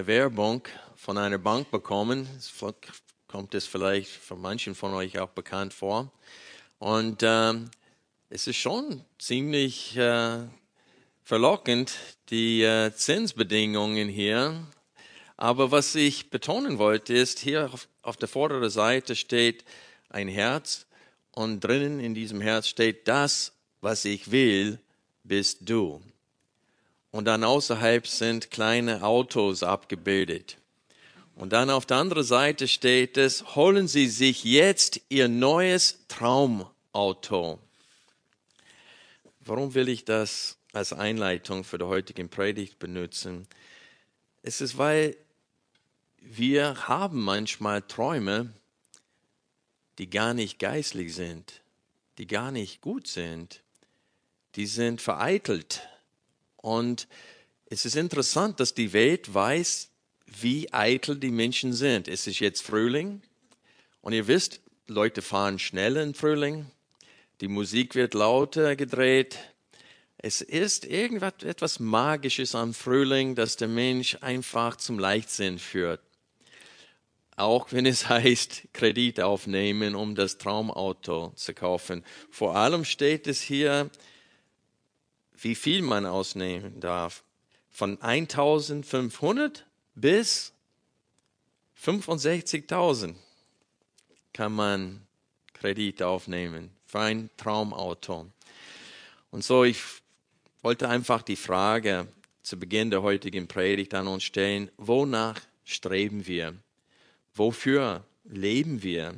Eine Werbung von einer Bank bekommen. Es kommt es vielleicht für manchen von euch auch bekannt vor. Und ähm, es ist schon ziemlich äh, verlockend, die äh, Zinsbedingungen hier. Aber was ich betonen wollte, ist, hier auf, auf der vorderen Seite steht ein Herz und drinnen in diesem Herz steht, das, was ich will, bist du. Und dann außerhalb sind kleine Autos abgebildet. Und dann auf der anderen Seite steht es, holen Sie sich jetzt Ihr neues Traumauto. Warum will ich das als Einleitung für die heutige Predigt benutzen? Es ist, weil wir haben manchmal Träume, die gar nicht geistlich sind, die gar nicht gut sind, die sind vereitelt und es ist interessant, dass die Welt weiß, wie eitel die Menschen sind. Es ist jetzt Frühling und ihr wisst, Leute fahren schnell im Frühling, die Musik wird lauter gedreht. Es ist irgendwas etwas Magisches am Frühling, das der Mensch einfach zum Leichtsinn führt. Auch wenn es heißt, Kredit aufnehmen, um das Traumauto zu kaufen. Vor allem steht es hier, wie viel man ausnehmen darf. Von 1500 bis 65.000 kann man Kredit aufnehmen für ein Traumauto. Und so, ich wollte einfach die Frage zu Beginn der heutigen Predigt an uns stellen, wonach streben wir? Wofür leben wir?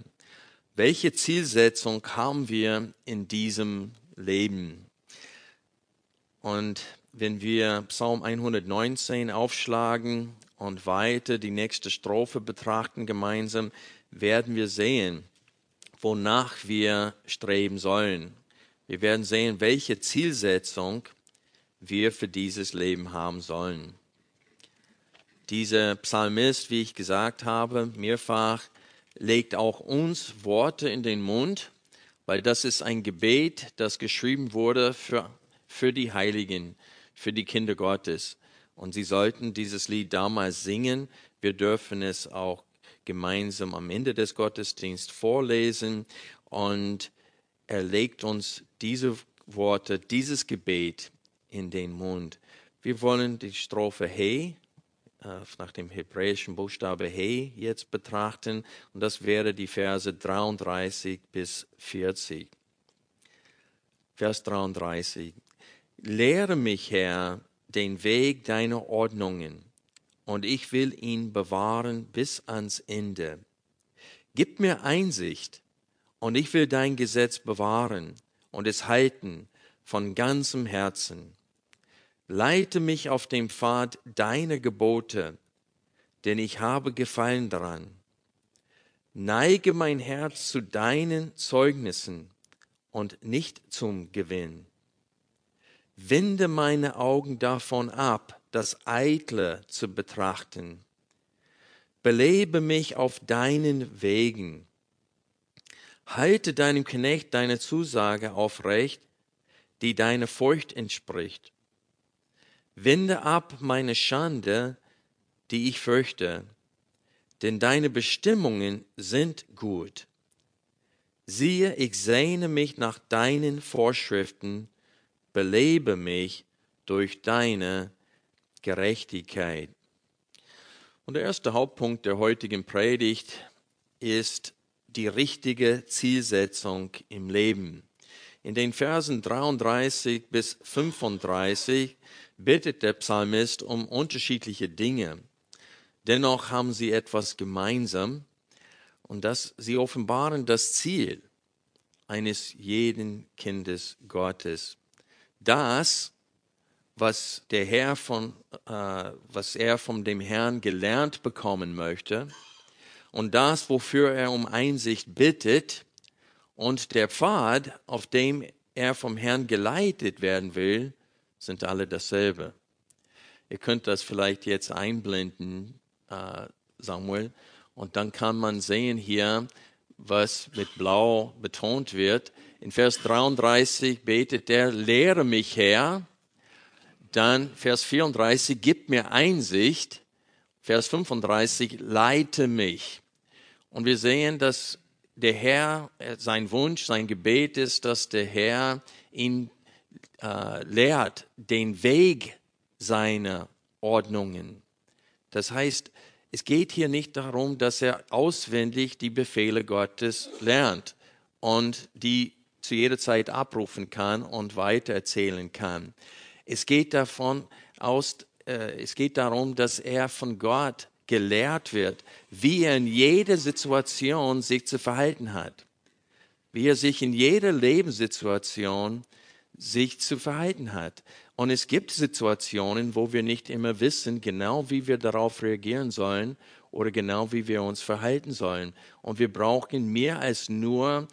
Welche Zielsetzung haben wir in diesem Leben? Und wenn wir Psalm 119 aufschlagen und weiter die nächste Strophe betrachten gemeinsam, werden wir sehen, wonach wir streben sollen. Wir werden sehen, welche Zielsetzung wir für dieses Leben haben sollen. Dieser Psalmist, wie ich gesagt habe, mehrfach legt auch uns Worte in den Mund, weil das ist ein Gebet, das geschrieben wurde für für die Heiligen, für die Kinder Gottes. Und sie sollten dieses Lied damals singen. Wir dürfen es auch gemeinsam am Ende des Gottesdienstes vorlesen. Und er legt uns diese Worte, dieses Gebet in den Mund. Wir wollen die Strophe Hey äh, nach dem hebräischen Buchstabe Hey jetzt betrachten. Und das wäre die Verse 33 bis 40. Vers 33. Lehre mich, Herr, den Weg deiner Ordnungen, und ich will ihn bewahren bis ans Ende. Gib mir Einsicht, und ich will dein Gesetz bewahren und es halten von ganzem Herzen. Leite mich auf dem Pfad deiner Gebote, denn ich habe Gefallen daran. Neige mein Herz zu deinen Zeugnissen und nicht zum Gewinn wende meine Augen davon ab, das Eitle zu betrachten. Belebe mich auf deinen Wegen. Halte deinem Knecht deine Zusage aufrecht, die deiner Furcht entspricht. Wende ab meine Schande, die ich fürchte, denn deine Bestimmungen sind gut. Siehe, ich sehne mich nach deinen Vorschriften, belebe mich durch deine Gerechtigkeit. Und der erste Hauptpunkt der heutigen Predigt ist die richtige Zielsetzung im Leben. In den Versen 33 bis 35 bittet der Psalmist um unterschiedliche Dinge. Dennoch haben sie etwas gemeinsam und das, sie offenbaren das Ziel eines jeden Kindes Gottes. Das, was der Herr von, äh, was er von dem Herrn gelernt bekommen möchte und das, wofür er um Einsicht bittet und der Pfad, auf dem er vom Herrn geleitet werden will, sind alle dasselbe. Ihr könnt das vielleicht jetzt einblenden, äh, Samuel, und dann kann man sehen hier, was mit Blau betont wird. In Vers 33 betet er, lehre mich Herr. Dann Vers 34, gib mir Einsicht. Vers 35, leite mich. Und wir sehen, dass der Herr, äh, sein Wunsch, sein Gebet ist, dass der Herr ihn äh, lehrt, den Weg seiner Ordnungen. Das heißt, es geht hier nicht darum, dass er auswendig die Befehle Gottes lernt und die zu jeder Zeit abrufen kann und weitererzählen kann. Es geht davon aus, äh, es geht darum, dass er von Gott gelehrt wird, wie er in jeder Situation sich zu verhalten hat, wie er sich in jeder Lebenssituation sich zu verhalten hat. Und es gibt Situationen, wo wir nicht immer wissen, genau wie wir darauf reagieren sollen oder genau wie wir uns verhalten sollen. Und wir brauchen mehr als nur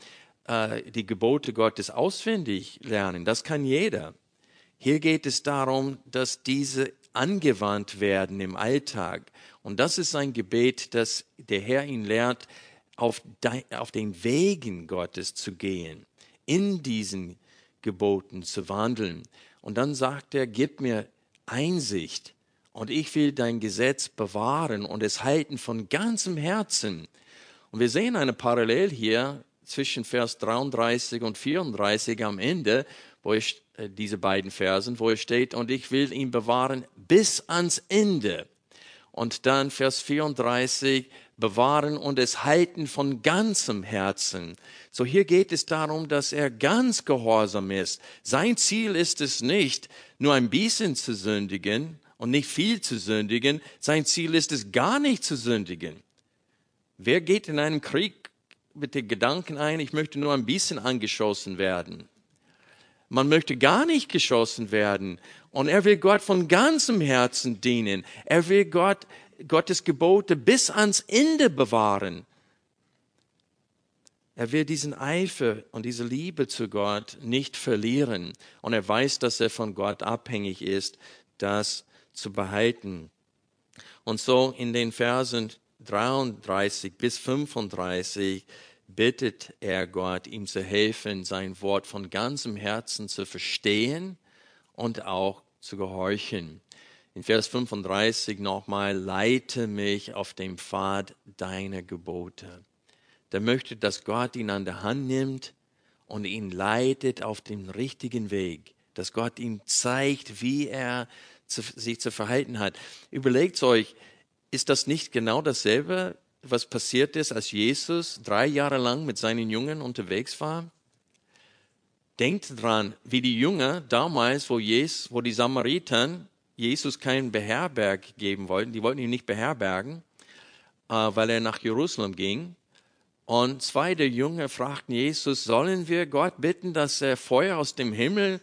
äh, die Gebote Gottes auswendig lernen. Das kann jeder. Hier geht es darum, dass diese angewandt werden im Alltag. Und das ist ein Gebet, dass der Herr ihn lehrt, auf, auf den Wegen Gottes zu gehen, in diesen Geboten zu wandeln. Und dann sagt er, gib mir Einsicht und ich will dein Gesetz bewahren und es halten von ganzem Herzen. Und wir sehen eine Parallel hier zwischen Vers 33 und 34 am Ende, wo ich, äh, diese beiden Versen, wo es steht, und ich will ihn bewahren bis ans Ende. Und dann Vers 34, bewahren und es halten von ganzem Herzen. So hier geht es darum, dass er ganz gehorsam ist. Sein Ziel ist es nicht, nur ein bisschen zu sündigen und nicht viel zu sündigen. Sein Ziel ist es, gar nicht zu sündigen. Wer geht in einen Krieg mit den Gedanken ein, ich möchte nur ein bisschen angeschossen werden? Man möchte gar nicht geschossen werden. Und er will Gott von ganzem Herzen dienen. Er will Gott Gottes Gebote bis ans Ende bewahren. Er will diesen Eifer und diese Liebe zu Gott nicht verlieren. Und er weiß, dass er von Gott abhängig ist, das zu behalten. Und so in den Versen 33 bis 35 bittet er Gott, ihm zu helfen, sein Wort von ganzem Herzen zu verstehen und auch zu gehorchen. In Vers 35 nochmal, leite mich auf dem Pfad deiner Gebote. Der möchte, dass Gott ihn an der Hand nimmt und ihn leitet auf den richtigen Weg, dass Gott ihm zeigt, wie er zu, sich zu verhalten hat. Überlegt euch, ist das nicht genau dasselbe, was passiert ist, als Jesus drei Jahre lang mit seinen Jüngern unterwegs war? Denkt dran, wie die Jünger damals, wo, Jesus, wo die Samariter Jesus keinen Beherberg geben wollten. Die wollten ihn nicht beherbergen, äh, weil er nach Jerusalem ging. Und zwei der Jünger fragten Jesus, sollen wir Gott bitten, dass er Feuer aus dem Himmel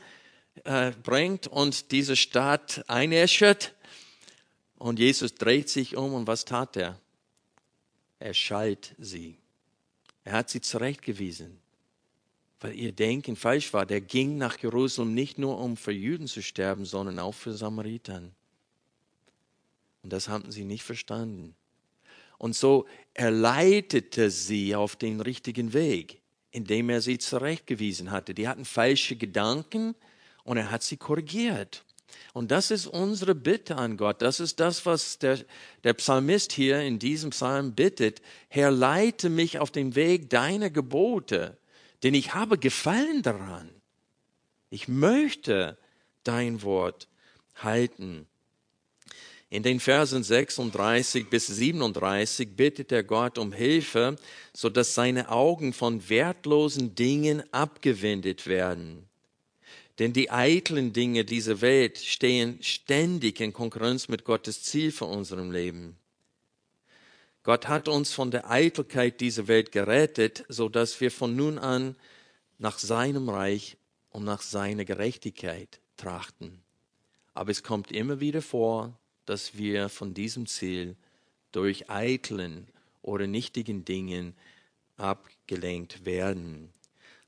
äh, bringt und diese Stadt einäschert? Und Jesus dreht sich um und was tat er? Er schalt sie. Er hat sie zurechtgewiesen weil ihr Denken falsch war. Der ging nach Jerusalem nicht nur, um für Juden zu sterben, sondern auch für Samaritern. Und das hatten sie nicht verstanden. Und so er leitete sie auf den richtigen Weg, indem er sie zurechtgewiesen hatte. Die hatten falsche Gedanken und er hat sie korrigiert. Und das ist unsere Bitte an Gott. Das ist das, was der, der Psalmist hier in diesem Psalm bittet. Herr, leite mich auf den Weg deiner Gebote denn ich habe Gefallen daran. Ich möchte dein Wort halten. In den Versen 36 bis 37 bittet er Gott um Hilfe, so dass seine Augen von wertlosen Dingen abgewendet werden. Denn die eitlen Dinge dieser Welt stehen ständig in Konkurrenz mit Gottes Ziel für unserem Leben. Gott hat uns von der Eitelkeit dieser Welt gerettet, so dass wir von nun an nach seinem Reich und nach seiner Gerechtigkeit trachten. Aber es kommt immer wieder vor, dass wir von diesem Ziel durch eitlen oder nichtigen Dingen abgelenkt werden.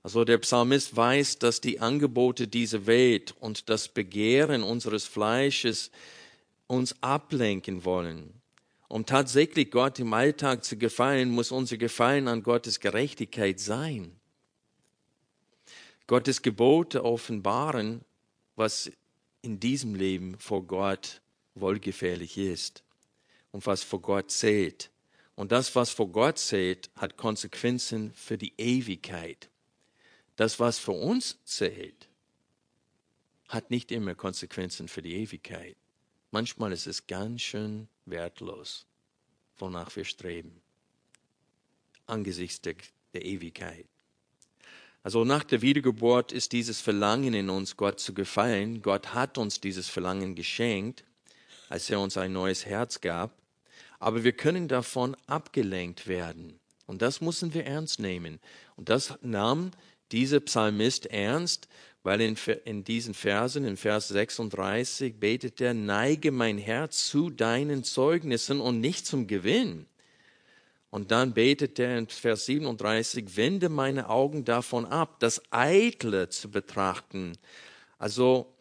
Also der Psalmist weiß, dass die Angebote dieser Welt und das Begehren unseres Fleisches uns ablenken wollen. Um tatsächlich Gott im Alltag zu gefallen, muss unser Gefallen an Gottes Gerechtigkeit sein. Gottes Gebote offenbaren, was in diesem Leben vor Gott wohlgefährlich ist und was vor Gott zählt. Und das, was vor Gott zählt, hat Konsequenzen für die Ewigkeit. Das, was für uns zählt, hat nicht immer Konsequenzen für die Ewigkeit. Manchmal ist es ganz schön wertlos, wonach wir streben, angesichts der, der Ewigkeit. Also nach der Wiedergeburt ist dieses Verlangen in uns, Gott zu gefallen. Gott hat uns dieses Verlangen geschenkt, als er uns ein neues Herz gab. Aber wir können davon abgelenkt werden. Und das müssen wir ernst nehmen. Und das nahm dieser Psalmist ernst, weil in, in diesen Versen, in Vers 36, betet er, neige mein Herz zu deinen Zeugnissen und nicht zum Gewinn. Und dann betet er in Vers 37, wende meine Augen davon ab, das Eitle zu betrachten. Also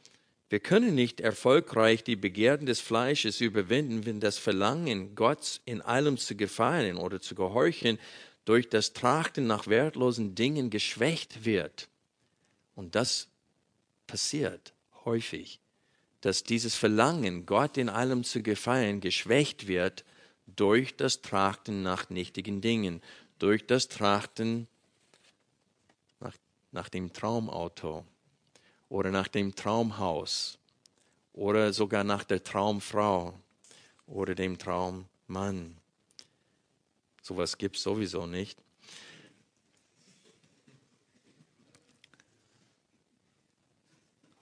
wir können nicht erfolgreich die Begierden des Fleisches überwinden, wenn das Verlangen, Gott in allem zu gefallen oder zu gehorchen, durch das Trachten nach wertlosen Dingen geschwächt wird. Und das passiert häufig, dass dieses Verlangen, Gott in allem zu gefallen, geschwächt wird durch das Trachten nach nichtigen Dingen, durch das Trachten nach, nach dem Traumauto oder nach dem Traumhaus oder sogar nach der Traumfrau oder dem Traummann. Sowas gibt es sowieso nicht.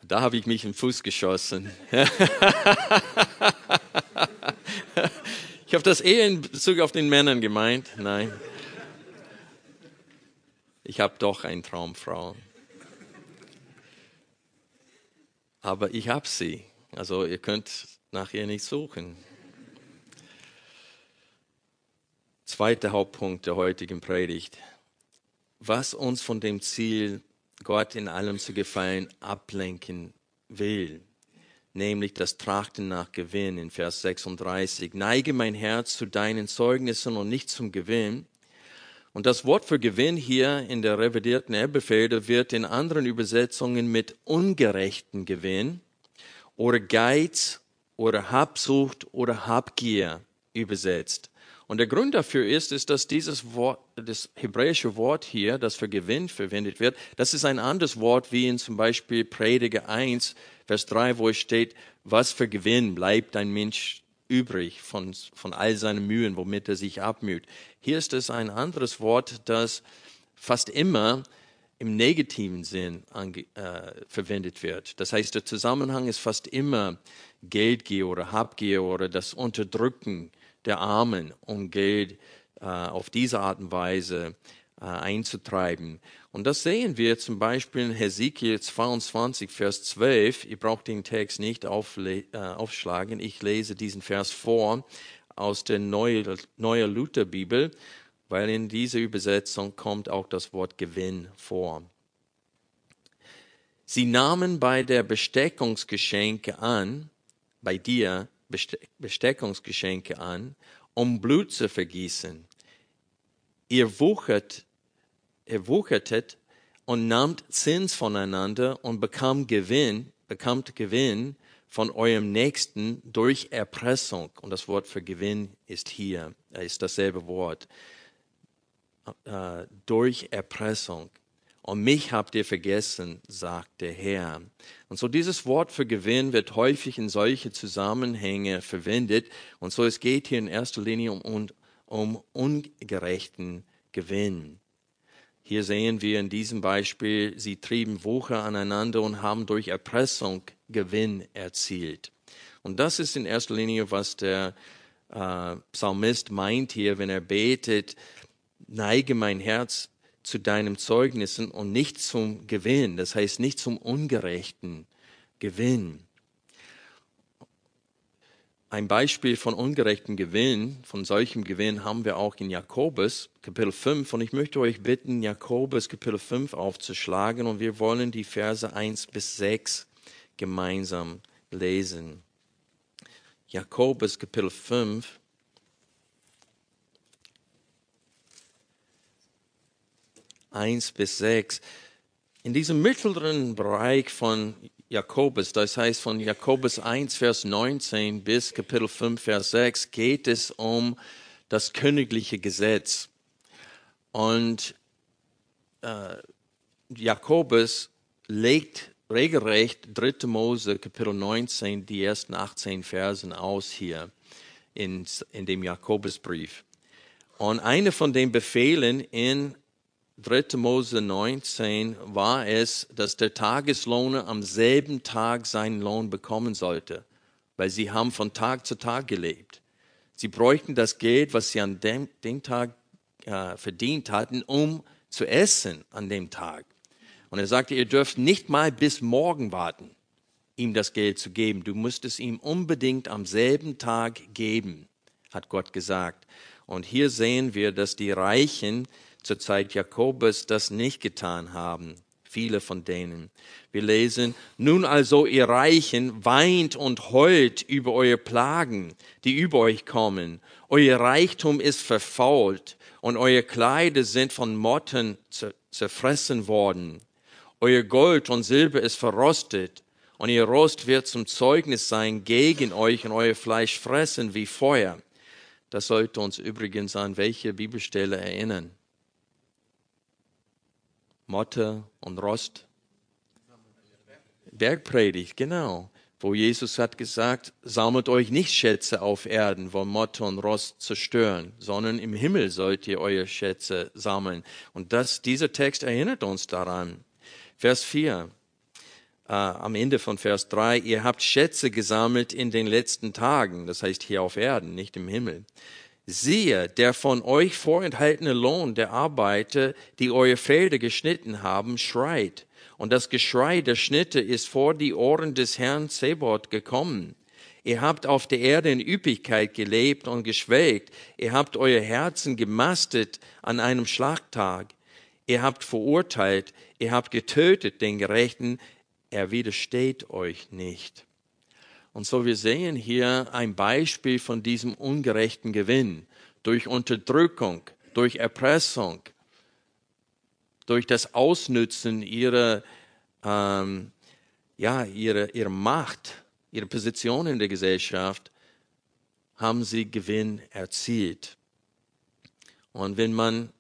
Da habe ich mich in den Fuß geschossen. ich habe das eher in Bezug auf den Männern gemeint. Nein. Ich habe doch eine Traumfrau. Aber ich habe sie. Also ihr könnt nach ihr nicht suchen. Zweiter Hauptpunkt der heutigen Predigt. Was uns von dem Ziel Gott in allem zu gefallen ablenken will, nämlich das Trachten nach Gewinn in Vers 36. Neige mein Herz zu deinen Zeugnissen und nicht zum Gewinn. Und das Wort für Gewinn hier in der revidierten Elberfelder wird in anderen Übersetzungen mit ungerechten Gewinn oder Geiz oder Habsucht oder Habgier übersetzt. Und der Grund dafür ist, ist, dass dieses Wort, das hebräische Wort hier, das für Gewinn verwendet wird, das ist ein anderes Wort wie in zum Beispiel Prediger 1, Vers 3, wo es steht, was für Gewinn bleibt ein Mensch übrig von, von all seinen Mühen, womit er sich abmüht. Hier ist es ein anderes Wort, das fast immer im negativen Sinn ange, äh, verwendet wird. Das heißt, der Zusammenhang ist fast immer Geldgier oder Habgier oder das Unterdrücken der Armen, um Geld äh, auf diese Art und Weise äh, einzutreiben. Und das sehen wir zum Beispiel in Hesekiel 22, Vers 12. Ihr braucht den Text nicht aufle äh, aufschlagen. Ich lese diesen Vers vor aus der Neue, Neue Lutherbibel, weil in dieser Übersetzung kommt auch das Wort Gewinn vor. Sie nahmen bei der Besteckungsgeschenke an, bei dir, Besteckungsgeschenke an, um Blut zu vergießen. Ihr wuchert, ihr wuchertet und nahmt Zins voneinander und bekam Gewinn, bekamt Gewinn von eurem Nächsten durch Erpressung. Und das Wort für Gewinn ist hier, ist dasselbe Wort. Äh, durch Erpressung. Und mich habt ihr vergessen, sagt der Herr. Und so dieses Wort für Gewinn wird häufig in solche Zusammenhänge verwendet. Und so es geht hier in erster Linie um, um ungerechten Gewinn. Hier sehen wir in diesem Beispiel, sie trieben Wucher aneinander und haben durch Erpressung Gewinn erzielt. Und das ist in erster Linie, was der äh, Psalmist meint hier, wenn er betet, neige mein Herz zu deinem Zeugnissen und nicht zum Gewinn, das heißt nicht zum ungerechten Gewinn. Ein Beispiel von ungerechten Gewinn, von solchem Gewinn haben wir auch in Jakobus Kapitel 5 und ich möchte euch bitten, Jakobus Kapitel 5 aufzuschlagen und wir wollen die Verse 1 bis 6 gemeinsam lesen. Jakobus Kapitel 5 1 bis 6. In diesem mittleren Bereich von Jakobus, das heißt von Jakobus 1, Vers 19 bis Kapitel 5, Vers 6, geht es um das königliche Gesetz. Und äh, Jakobus legt regelrecht 3. Mose, Kapitel 19, die ersten 18 Versen aus hier in, in dem Jakobusbrief. Und eine von den Befehlen in 3. Mose 19 war es, dass der Tageslohner am selben Tag seinen Lohn bekommen sollte, weil sie haben von Tag zu Tag gelebt. Sie bräuchten das Geld, was sie an dem, dem Tag äh, verdient hatten, um zu essen an dem Tag. Und er sagte, ihr dürft nicht mal bis morgen warten, ihm das Geld zu geben. Du musst es ihm unbedingt am selben Tag geben, hat Gott gesagt. Und hier sehen wir, dass die Reichen zur Zeit Jakobus das nicht getan haben. Viele von denen. Wir lesen, nun also ihr Reichen weint und heult über eure Plagen, die über euch kommen. Euer Reichtum ist verfault und eure Kleider sind von Motten zerfressen worden. Euer Gold und Silber ist verrostet und ihr Rost wird zum Zeugnis sein gegen euch und euer Fleisch fressen wie Feuer. Das sollte uns übrigens an welche Bibelstelle erinnern. Motte und Rost. Bergpredigt, genau. Wo Jesus hat gesagt, sammelt euch nicht Schätze auf Erden, wo Motte und Rost zerstören, sondern im Himmel sollt ihr eure Schätze sammeln. Und das, dieser Text erinnert uns daran. Vers 4, äh, am Ende von Vers 3, ihr habt Schätze gesammelt in den letzten Tagen, das heißt hier auf Erden, nicht im Himmel. Siehe, der von euch vorenthaltene Lohn der Arbeiter, die eure Felder geschnitten haben, schreit. Und das Geschrei der Schnitte ist vor die Ohren des Herrn Zebot gekommen. Ihr habt auf der Erde in Üppigkeit gelebt und geschwelgt. Ihr habt euer Herzen gemastet an einem Schlachttag. Ihr habt verurteilt. Ihr habt getötet den Gerechten. Er widersteht euch nicht. Und so wir sehen hier ein Beispiel von diesem ungerechten Gewinn durch Unterdrückung, durch Erpressung, durch das Ausnützen ihrer, ähm, ja, ihrer, ihrer Macht, ihrer Position in der Gesellschaft, haben sie Gewinn erzielt. Und wenn man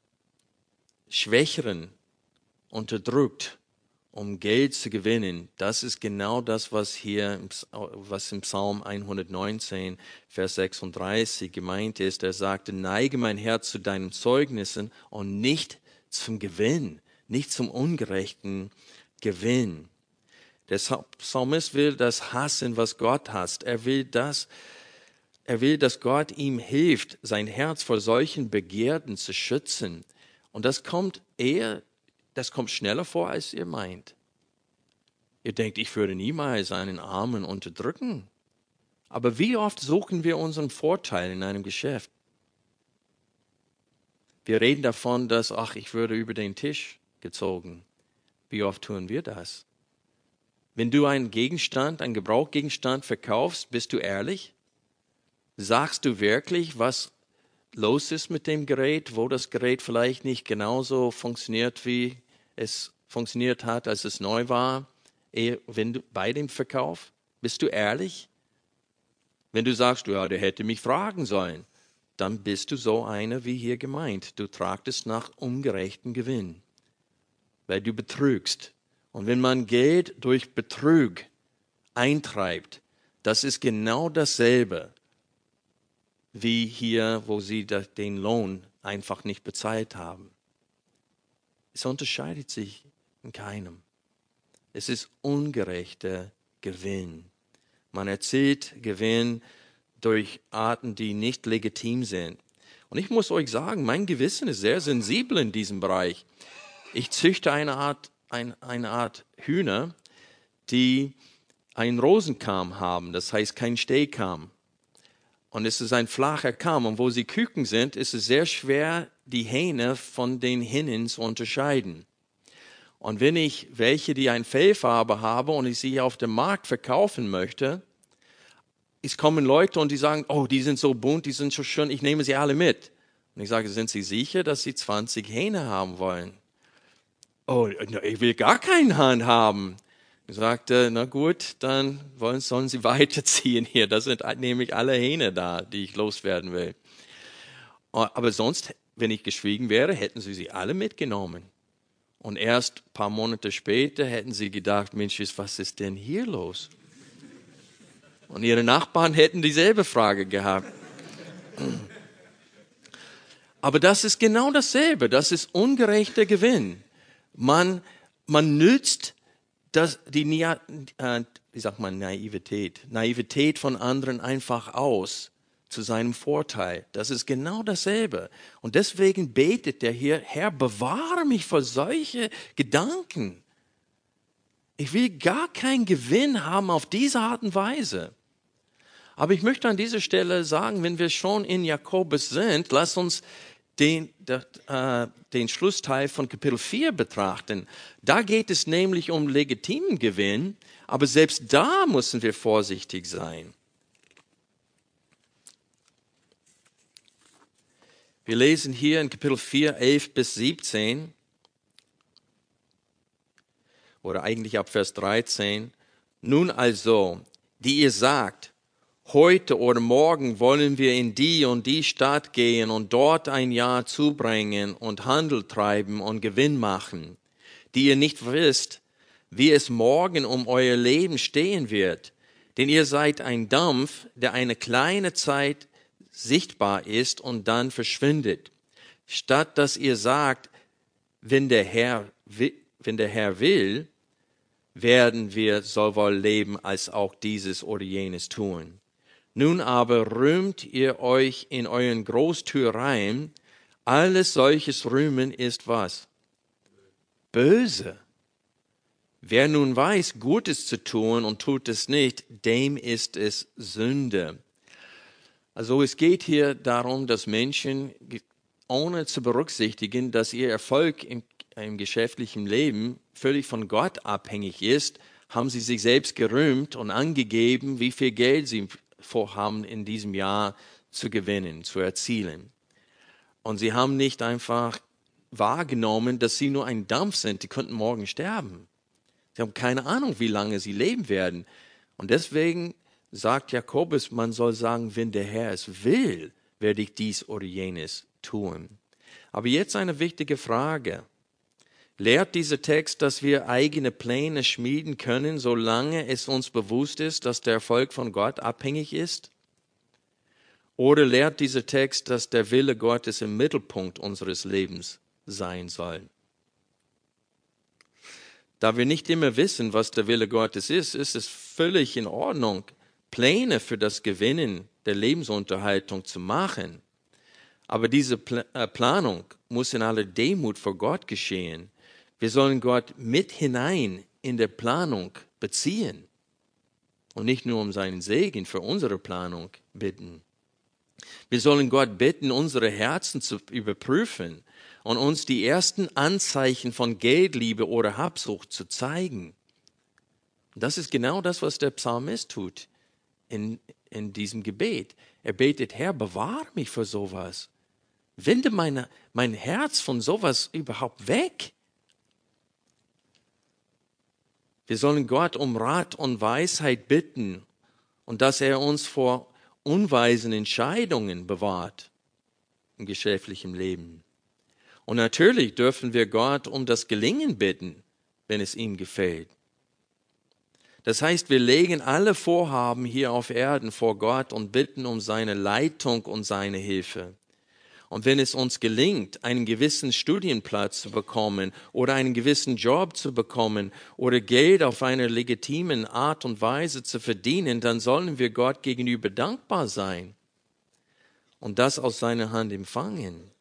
Schwächeren unterdrückt, um Geld zu gewinnen. Das ist genau das, was hier, was im Psalm 119, Vers 36 gemeint ist. Er sagte, neige mein Herz zu deinen Zeugnissen und nicht zum Gewinn, nicht zum ungerechten Gewinn. Der Psalmist will das hassen, was Gott hasst. Er will das, er will, dass Gott ihm hilft, sein Herz vor solchen Begierden zu schützen. Und das kommt eher das kommt schneller vor, als ihr meint. Ihr denkt, ich würde niemals einen Armen unterdrücken. Aber wie oft suchen wir unseren Vorteil in einem Geschäft? Wir reden davon, dass, ach, ich würde über den Tisch gezogen. Wie oft tun wir das? Wenn du einen Gegenstand, einen Gebrauchgegenstand verkaufst, bist du ehrlich? Sagst du wirklich, was los ist mit dem Gerät, wo das Gerät vielleicht nicht genauso funktioniert, wie es funktioniert hat, als es neu war, wenn du, bei dem Verkauf? Bist du ehrlich? Wenn du sagst, ja, der hätte mich fragen sollen, dann bist du so einer wie hier gemeint. Du tragtest nach ungerechten Gewinn, weil du betrügst. Und wenn man Geld durch Betrug eintreibt, das ist genau dasselbe wie hier, wo sie den Lohn einfach nicht bezahlt haben. Es unterscheidet sich in keinem. Es ist ungerechter Gewinn. Man erzielt Gewinn durch Arten, die nicht legitim sind. Und ich muss euch sagen, mein Gewissen ist sehr sensibel in diesem Bereich. Ich züchte eine Art, ein, eine Art Hühner, die einen Rosenkamm haben, das heißt kein Stehkamm. Und es ist ein flacher Kamm. Und wo sie Küken sind, ist es sehr schwer, die Hähne von den Hinnen zu unterscheiden. Und wenn ich welche, die eine Fellfarbe habe und ich sie auf dem Markt verkaufen möchte, es kommen Leute und die sagen, oh, die sind so bunt, die sind so schön, ich nehme sie alle mit. Und ich sage, sind Sie sicher, dass Sie 20 Hähne haben wollen? Oh, ich will gar keinen Hahn haben. Ich sagte, na gut, dann wollen, sollen Sie weiterziehen hier. Da sind nämlich alle Hähne da, die ich loswerden will. Oh, aber sonst, wenn ich geschwiegen wäre, hätten Sie sie alle mitgenommen. Und erst ein paar Monate später hätten Sie gedacht, Mensch, was ist denn hier los? Und ihre Nachbarn hätten dieselbe Frage gehabt. Aber das ist genau dasselbe. Das ist ungerechter Gewinn. Man, man nützt das, die, äh, wie sagt man, Naivität, Naivität von anderen einfach aus zu seinem Vorteil. Das ist genau dasselbe. Und deswegen betet er hier, Herr, bewahre mich vor solche Gedanken. Ich will gar keinen Gewinn haben auf diese Art und Weise. Aber ich möchte an dieser Stelle sagen, wenn wir schon in Jakobus sind, lass uns den, äh, den Schlussteil von Kapitel 4 betrachten. Da geht es nämlich um legitimen Gewinn, aber selbst da müssen wir vorsichtig sein. Wir lesen hier in Kapitel 4, 11 bis 17 oder eigentlich ab Vers 13. Nun also, die ihr sagt, heute oder morgen wollen wir in die und die Stadt gehen und dort ein Jahr zubringen und Handel treiben und Gewinn machen, die ihr nicht wisst, wie es morgen um euer Leben stehen wird, denn ihr seid ein Dampf, der eine kleine Zeit sichtbar ist und dann verschwindet. Statt dass ihr sagt, wenn der Herr, wenn der Herr will, werden wir sowohl leben als auch dieses oder jenes tun. Nun aber rühmt ihr euch in euren Großtüreien. Alles solches Rühmen ist was? Böse. Wer nun weiß, Gutes zu tun und tut es nicht, dem ist es Sünde. Also es geht hier darum, dass Menschen, ohne zu berücksichtigen, dass ihr Erfolg im, im geschäftlichen Leben völlig von Gott abhängig ist, haben sie sich selbst gerühmt und angegeben, wie viel Geld sie vorhaben, in diesem Jahr zu gewinnen, zu erzielen. Und sie haben nicht einfach wahrgenommen, dass sie nur ein Dampf sind, die könnten morgen sterben. Sie haben keine Ahnung, wie lange sie leben werden. Und deswegen sagt Jakobus, man soll sagen, wenn der Herr es will, werde ich dies oder jenes tun. Aber jetzt eine wichtige Frage. Lehrt dieser Text, dass wir eigene Pläne schmieden können, solange es uns bewusst ist, dass der Erfolg von Gott abhängig ist? Oder lehrt dieser Text, dass der Wille Gottes im Mittelpunkt unseres Lebens sein soll? Da wir nicht immer wissen, was der Wille Gottes ist, ist es völlig in Ordnung, Pläne für das Gewinnen der Lebensunterhaltung zu machen. Aber diese äh, Planung muss in aller Demut vor Gott geschehen. Wir sollen Gott mit hinein in der Planung beziehen und nicht nur um seinen Segen für unsere Planung bitten. Wir sollen Gott bitten, unsere Herzen zu überprüfen und uns die ersten Anzeichen von Geldliebe oder Habsucht zu zeigen. Das ist genau das, was der Psalmist tut in, in diesem Gebet. Er betet, Herr, bewahre mich vor sowas. Wende meine, mein Herz von sowas überhaupt weg. Wir sollen Gott um Rat und Weisheit bitten und dass er uns vor unweisen Entscheidungen bewahrt im geschäftlichen Leben. Und natürlich dürfen wir Gott um das Gelingen bitten, wenn es ihm gefällt. Das heißt, wir legen alle Vorhaben hier auf Erden vor Gott und bitten um seine Leitung und seine Hilfe. Und wenn es uns gelingt, einen gewissen Studienplatz zu bekommen oder einen gewissen Job zu bekommen oder Geld auf eine legitimen Art und Weise zu verdienen, dann sollen wir Gott gegenüber dankbar sein und das aus seiner Hand empfangen.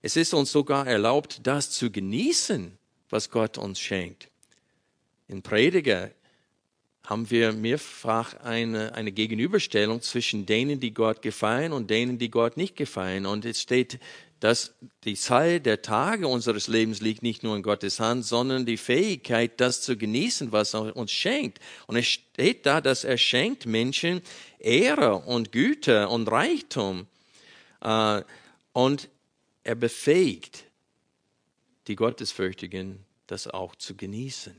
Es ist uns sogar erlaubt, das zu genießen, was Gott uns schenkt. In Prediger haben wir mehrfach eine, eine Gegenüberstellung zwischen denen, die Gott gefallen und denen, die Gott nicht gefallen. Und es steht, dass die Zahl der Tage unseres Lebens liegt nicht nur in Gottes Hand, sondern die Fähigkeit, das zu genießen, was er uns schenkt. Und es steht da, dass er schenkt Menschen Ehre und Güte und Reichtum. Äh, und er befähigt die Gottesfürchtigen, das auch zu genießen.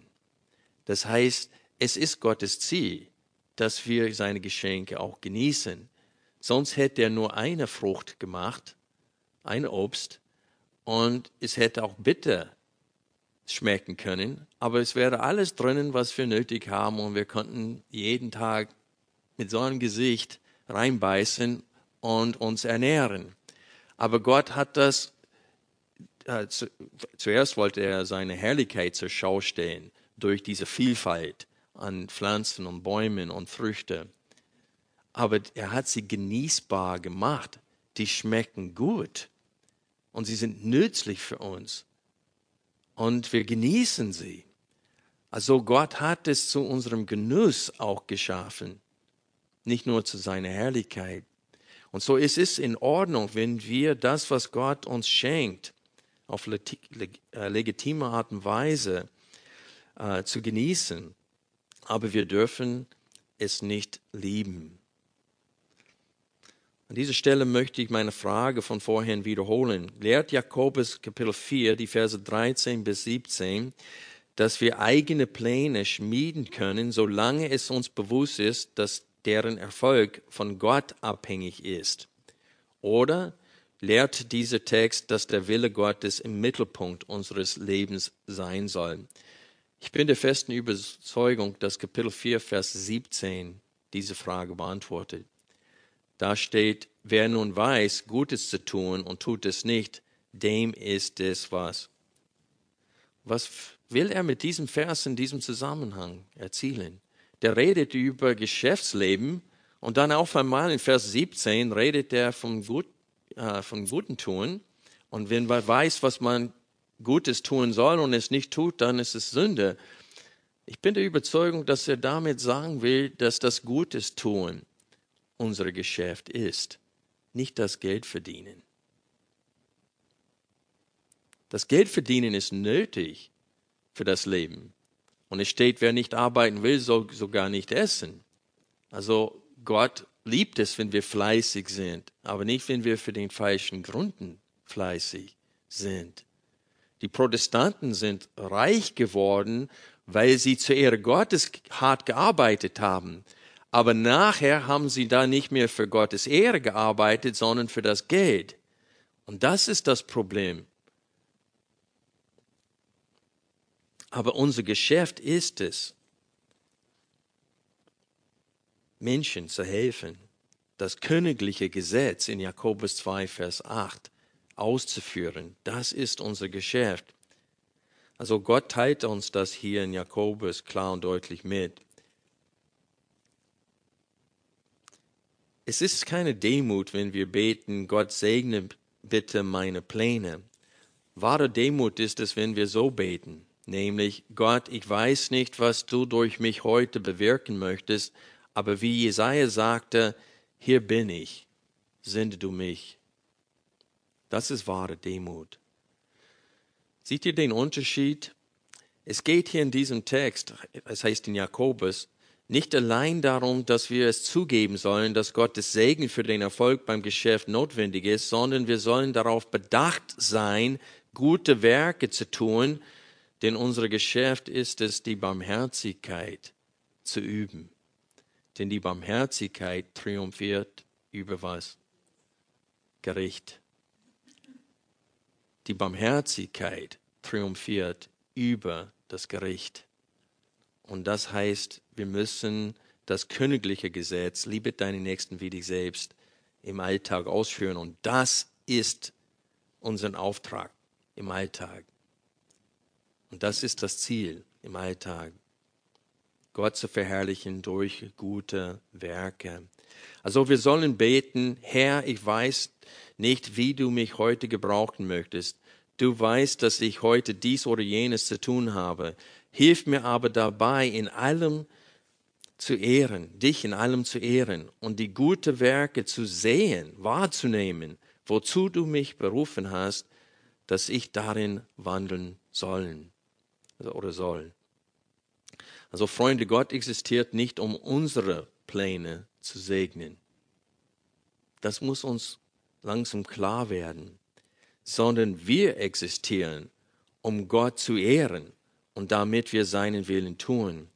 Das heißt, es ist Gottes Ziel, dass wir seine Geschenke auch genießen. Sonst hätte er nur eine Frucht gemacht, ein Obst, und es hätte auch bitter schmecken können, aber es wäre alles drinnen, was wir nötig haben, und wir konnten jeden Tag mit so einem Gesicht reinbeißen und uns ernähren. Aber Gott hat das, äh, zu, zuerst wollte er seine Herrlichkeit zur Schau stellen durch diese Vielfalt an Pflanzen und Bäumen und Früchte. Aber er hat sie genießbar gemacht. Die schmecken gut und sie sind nützlich für uns. Und wir genießen sie. Also Gott hat es zu unserem Genuss auch geschaffen, nicht nur zu seiner Herrlichkeit. Und so ist es in Ordnung, wenn wir das, was Gott uns schenkt, auf äh, legitime Art und Weise äh, zu genießen. Aber wir dürfen es nicht lieben. An dieser Stelle möchte ich meine Frage von vorhin wiederholen. Lehrt Jakobus Kapitel 4, die Verse 13 bis 17, dass wir eigene Pläne schmieden können, solange es uns bewusst ist, dass deren Erfolg von Gott abhängig ist? Oder lehrt dieser Text, dass der Wille Gottes im Mittelpunkt unseres Lebens sein soll? Ich bin der festen Überzeugung, dass Kapitel 4, Vers 17 diese Frage beantwortet. Da steht, wer nun weiß, Gutes zu tun und tut es nicht, dem ist es was. Was will er mit diesem Vers in diesem Zusammenhang erzielen? der redet über Geschäftsleben und dann auf einmal in Vers 17 redet er vom, Gut, äh, vom Guten tun. Und wenn man weiß, was man Gutes tun soll und es nicht tut, dann ist es Sünde. Ich bin der Überzeugung, dass er damit sagen will, dass das Gutes tun unser Geschäft ist, nicht das Geld verdienen. Das Geld verdienen ist nötig für das Leben. Und es steht, wer nicht arbeiten will, soll sogar nicht essen. Also Gott liebt es, wenn wir fleißig sind, aber nicht, wenn wir für den falschen Gründen fleißig sind. Die Protestanten sind reich geworden, weil sie zur Ehre Gottes hart gearbeitet haben. Aber nachher haben sie da nicht mehr für Gottes Ehre gearbeitet, sondern für das Geld. Und das ist das Problem. Aber unser Geschäft ist es, Menschen zu helfen, das königliche Gesetz in Jakobus 2, Vers 8 auszuführen. Das ist unser Geschäft. Also Gott teilt uns das hier in Jakobus klar und deutlich mit. Es ist keine Demut, wenn wir beten, Gott segne bitte meine Pläne. Wahre Demut ist es, wenn wir so beten nämlich Gott, ich weiß nicht, was du durch mich heute bewirken möchtest, aber wie Jesaja sagte, hier bin ich, sende du mich. Das ist wahre Demut. Seht ihr den Unterschied? Es geht hier in diesem Text, es heißt in Jakobus, nicht allein darum, dass wir es zugeben sollen, dass Gottes Segen für den Erfolg beim Geschäft notwendig ist, sondern wir sollen darauf bedacht sein, gute Werke zu tun, denn unser Geschäft ist es, die Barmherzigkeit zu üben. Denn die Barmherzigkeit triumphiert über was? Gericht. Die Barmherzigkeit triumphiert über das Gericht. Und das heißt, wir müssen das königliche Gesetz, liebe deinen Nächsten wie dich selbst, im Alltag ausführen. Und das ist unseren Auftrag im Alltag. Und das ist das Ziel im Alltag. Gott zu verherrlichen durch gute Werke. Also wir sollen beten, Herr, ich weiß nicht, wie du mich heute gebrauchen möchtest. Du weißt, dass ich heute dies oder jenes zu tun habe. Hilf mir aber dabei, in allem zu ehren, dich in allem zu ehren und die guten Werke zu sehen, wahrzunehmen, wozu du mich berufen hast, dass ich darin wandeln sollen oder soll. Also Freunde, Gott existiert nicht, um unsere Pläne zu segnen. Das muss uns langsam klar werden, sondern wir existieren, um Gott zu ehren und damit wir seinen Willen tun.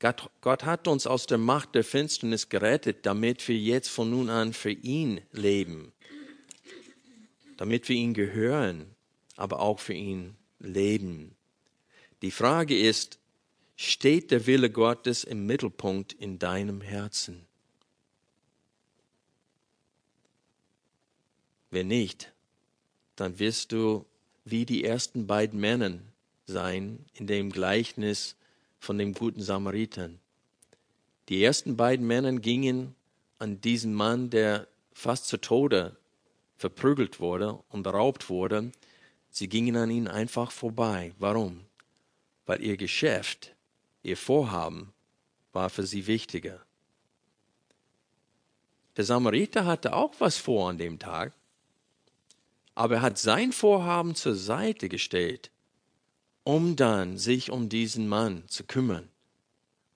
Gott, Gott, hat uns aus der Macht der Finsternis gerettet, damit wir jetzt von nun an für ihn leben, damit wir ihn gehören, aber auch für ihn leben. Die Frage ist, steht der Wille Gottes im Mittelpunkt in deinem Herzen? Wenn nicht, dann wirst du wie die ersten beiden Männer sein in dem Gleichnis von dem guten Samaritern. Die ersten beiden Männer gingen an diesen Mann, der fast zu Tode verprügelt wurde und beraubt wurde. Sie gingen an ihn einfach vorbei. Warum? Weil ihr Geschäft, ihr Vorhaben war für sie wichtiger. Der Samariter hatte auch was vor an dem Tag, aber er hat sein Vorhaben zur Seite gestellt um dann sich um diesen Mann zu kümmern,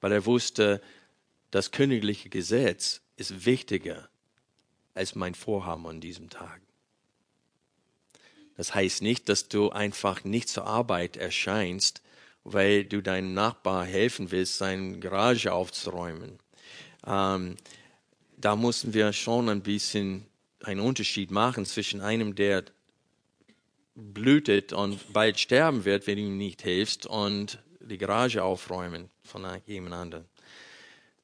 weil er wusste, das königliche Gesetz ist wichtiger als mein Vorhaben an diesem Tag. Das heißt nicht, dass du einfach nicht zur Arbeit erscheinst, weil du deinem Nachbar helfen willst, seine Garage aufzuräumen. Ähm, da müssen wir schon ein bisschen einen Unterschied machen zwischen einem, der blutet und bald sterben wird, wenn du ihm nicht hilfst und die Garage aufräumen von jemand anderem.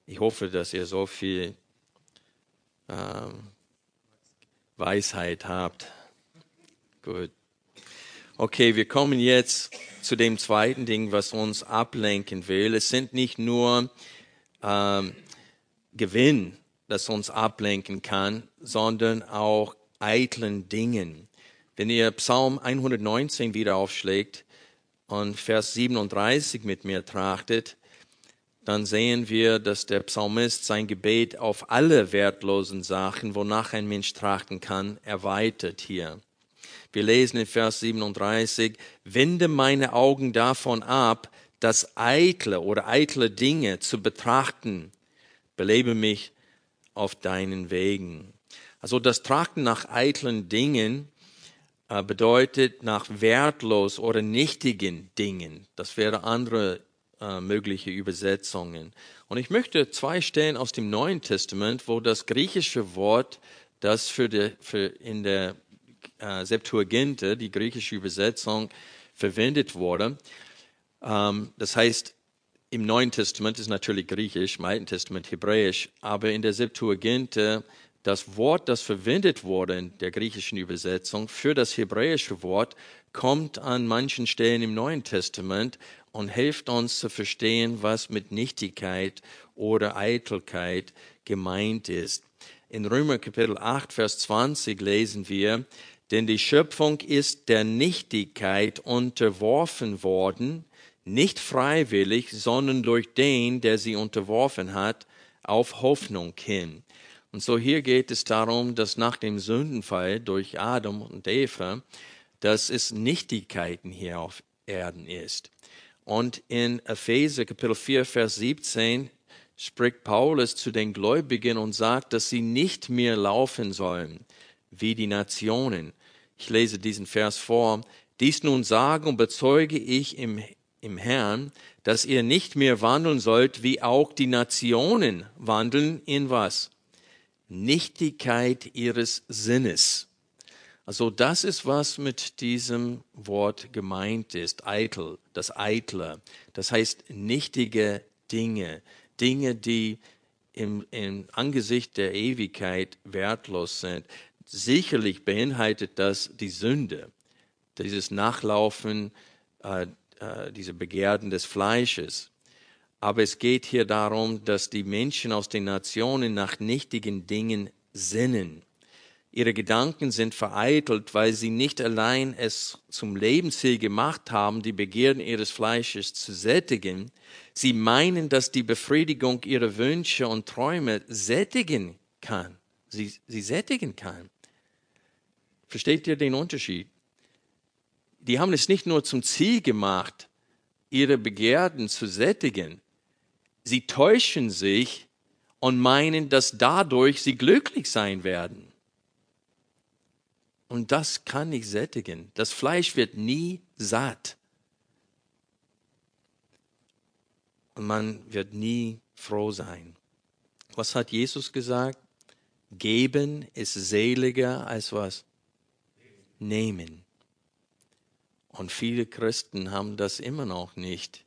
Ich hoffe, dass ihr so viel ähm, Weisheit habt. Gut. Okay, wir kommen jetzt zu dem zweiten Ding, was uns ablenken will. Es sind nicht nur ähm, Gewinn, das uns ablenken kann, sondern auch eitlen Dingen. Wenn ihr Psalm 119 wieder aufschlägt und Vers 37 mit mir trachtet, dann sehen wir, dass der Psalmist sein Gebet auf alle wertlosen Sachen, wonach ein Mensch trachten kann, erweitert hier. Wir lesen in Vers 37, wende meine Augen davon ab, das eitle oder eitle Dinge zu betrachten, belebe mich auf deinen Wegen. Also das Trachten nach eitlen Dingen äh, bedeutet nach wertlos oder nichtigen Dingen. Das wäre andere äh, mögliche Übersetzungen. Und ich möchte zwei Stellen aus dem Neuen Testament, wo das griechische Wort, das für, die, für in der äh, Septuaginte, die griechische Übersetzung, verwendet wurde. Ähm, das heißt, im Neuen Testament ist natürlich Griechisch, im Alten Testament Hebräisch, aber in der Septuaginte das Wort, das verwendet wurde in der griechischen Übersetzung für das hebräische Wort, kommt an manchen Stellen im Neuen Testament und hilft uns zu verstehen, was mit Nichtigkeit oder Eitelkeit gemeint ist. In Römer Kapitel 8, Vers 20 lesen wir, denn die Schöpfung ist der Nichtigkeit unterworfen worden, nicht freiwillig, sondern durch den, der sie unterworfen hat, auf Hoffnung hin. Und so hier geht es darum, dass nach dem Sündenfall durch Adam und Eva, dass es Nichtigkeiten hier auf Erden ist. Und in Epheser Kapitel 4, Vers 17 spricht Paulus zu den Gläubigen und sagt, dass sie nicht mehr laufen sollen wie die Nationen. Ich lese diesen Vers vor. Dies nun sage und bezeuge ich im, im Herrn, dass ihr nicht mehr wandeln sollt, wie auch die Nationen wandeln in was? Nichtigkeit ihres Sinnes. Also das ist, was mit diesem Wort gemeint ist, eitel, das Eitle. Das heißt nichtige Dinge, Dinge, die im, im Angesicht der Ewigkeit wertlos sind. Sicherlich beinhaltet das die Sünde, dieses Nachlaufen, äh, äh, diese Begehrten des Fleisches. Aber es geht hier darum, dass die Menschen aus den Nationen nach nichtigen Dingen sinnen. Ihre Gedanken sind vereitelt, weil sie nicht allein es zum Lebensziel gemacht haben, die Begierden ihres Fleisches zu sättigen. Sie meinen, dass die Befriedigung ihrer Wünsche und Träume sättigen kann. Sie, sie sättigen kann. Versteht ihr den Unterschied? Die haben es nicht nur zum Ziel gemacht, ihre Begierden zu sättigen. Sie täuschen sich und meinen, dass dadurch sie glücklich sein werden. Und das kann nicht sättigen. Das Fleisch wird nie satt. Und man wird nie froh sein. Was hat Jesus gesagt? Geben ist seliger als was? Nehmen. Und viele Christen haben das immer noch nicht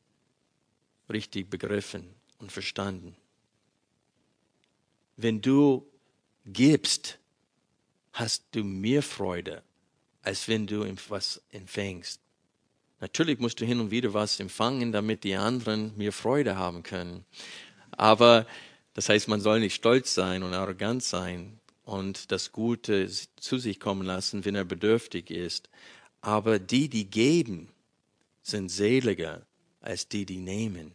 richtig begriffen und verstanden. Wenn du gibst, hast du mehr Freude, als wenn du etwas empfängst. Natürlich musst du hin und wieder was empfangen, damit die anderen mehr Freude haben können. Aber das heißt, man soll nicht stolz sein und arrogant sein und das Gute zu sich kommen lassen, wenn er bedürftig ist. Aber die, die geben, sind seliger als die, die nehmen.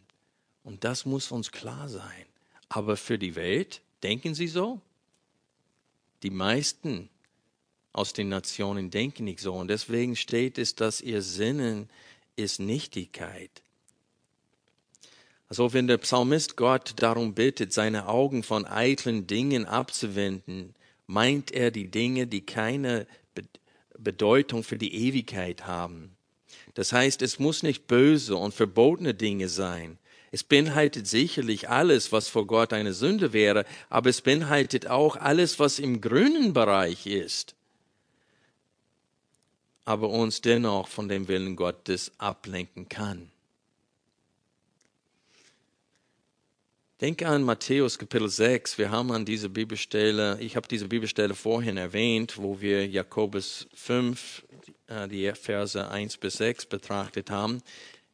Und das muss uns klar sein. Aber für die Welt, denken Sie so? Die meisten aus den Nationen denken nicht so. Und deswegen steht es, dass ihr Sinnen ist Nichtigkeit. Also wenn der Psalmist Gott darum bittet, seine Augen von eitlen Dingen abzuwenden, meint er die Dinge, die keine Bedeutung für die Ewigkeit haben. Das heißt, es muss nicht böse und verbotene Dinge sein. Es beinhaltet sicherlich alles, was vor Gott eine Sünde wäre, aber es beinhaltet auch alles, was im grünen Bereich ist aber uns dennoch von dem Willen Gottes ablenken kann. Denke an Matthäus Kapitel 6. Wir haben an dieser Bibelstelle, ich habe diese Bibelstelle vorhin erwähnt, wo wir Jakobus 5, äh, die Verse 1 bis 6 betrachtet haben.